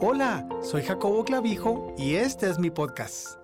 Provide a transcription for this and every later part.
Hola, soy Jacobo Clavijo y este es mi podcast.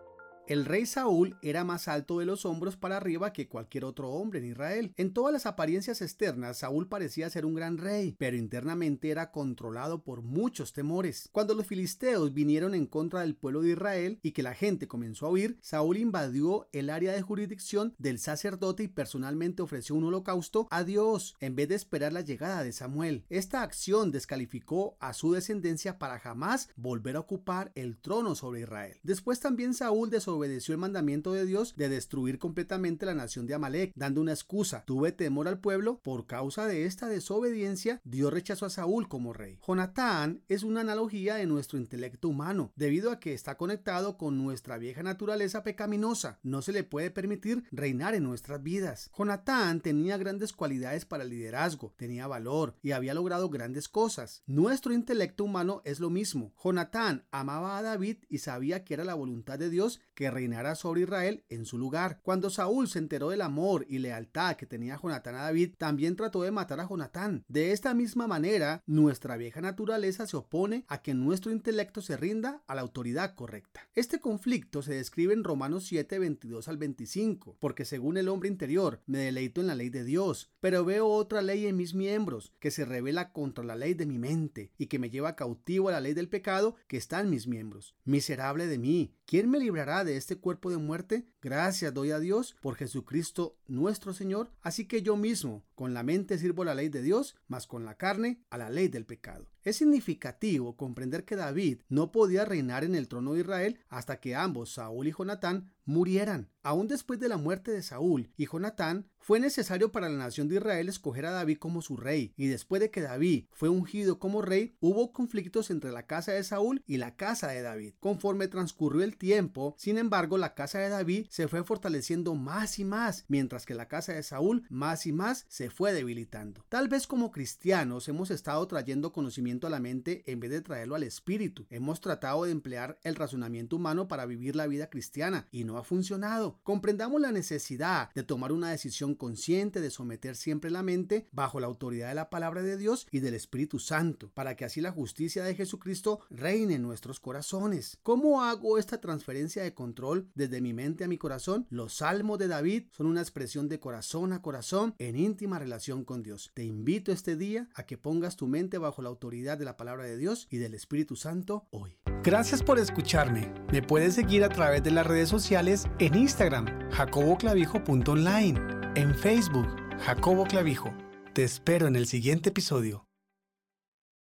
El rey Saúl era más alto de los hombros para arriba que cualquier otro hombre en Israel. En todas las apariencias externas, Saúl parecía ser un gran rey, pero internamente era controlado por muchos temores. Cuando los filisteos vinieron en contra del pueblo de Israel y que la gente comenzó a huir, Saúl invadió el área de jurisdicción del sacerdote y personalmente ofreció un holocausto a Dios en vez de esperar la llegada de Samuel. Esta acción descalificó a su descendencia para jamás volver a ocupar el trono sobre Israel. Después también Saúl desobedeció obedeció el mandamiento de Dios de destruir completamente la nación de Amalek, dando una excusa. Tuve temor al pueblo. Por causa de esta desobediencia, Dios rechazó a Saúl como rey. Jonatán es una analogía de nuestro intelecto humano, debido a que está conectado con nuestra vieja naturaleza pecaminosa. No se le puede permitir reinar en nuestras vidas. Jonatán tenía grandes cualidades para el liderazgo, tenía valor y había logrado grandes cosas. Nuestro intelecto humano es lo mismo. Jonatán amaba a David y sabía que era la voluntad de Dios que reinara sobre Israel en su lugar. Cuando Saúl se enteró del amor y lealtad que tenía Jonatán a David, también trató de matar a Jonatán. De esta misma manera, nuestra vieja naturaleza se opone a que nuestro intelecto se rinda a la autoridad correcta. Este conflicto se describe en Romanos 7, 22 al 25, porque según el hombre interior me deleito en la ley de Dios, pero veo otra ley en mis miembros que se revela contra la ley de mi mente y que me lleva cautivo a la ley del pecado que está en mis miembros. Miserable de mí, ¿quién me librará de este cuerpo de muerte? Gracias doy a Dios por Jesucristo nuestro Señor. Así que yo mismo, con la mente sirvo la ley de Dios, mas con la carne a la ley del pecado. Es significativo comprender que David no podía reinar en el trono de Israel hasta que ambos, Saúl y Jonatán, murieran. Aún después de la muerte de Saúl y Jonatán, fue necesario para la nación de Israel escoger a David como su rey, y después de que David fue ungido como rey, hubo conflictos entre la casa de Saúl y la casa de David. Conforme transcurrió el tiempo, sin embargo, la casa de David se fue fortaleciendo más y más, mientras que la casa de Saúl más y más fue debilitando. Tal vez como cristianos hemos estado trayendo conocimiento a la mente en vez de traerlo al espíritu. Hemos tratado de emplear el razonamiento humano para vivir la vida cristiana y no ha funcionado. Comprendamos la necesidad de tomar una decisión consciente de someter siempre la mente bajo la autoridad de la palabra de Dios y del Espíritu Santo, para que así la justicia de Jesucristo reine en nuestros corazones. ¿Cómo hago esta transferencia de control desde mi mente a mi corazón? Los salmos de David son una expresión de corazón a corazón en íntima relación con Dios. Te invito este día a que pongas tu mente bajo la autoridad de la palabra de Dios y del Espíritu Santo hoy. Gracias por escucharme. Me puedes seguir a través de las redes sociales en Instagram, jacoboclavijo.online, en Facebook, Jacobo Clavijo. Te espero en el siguiente episodio.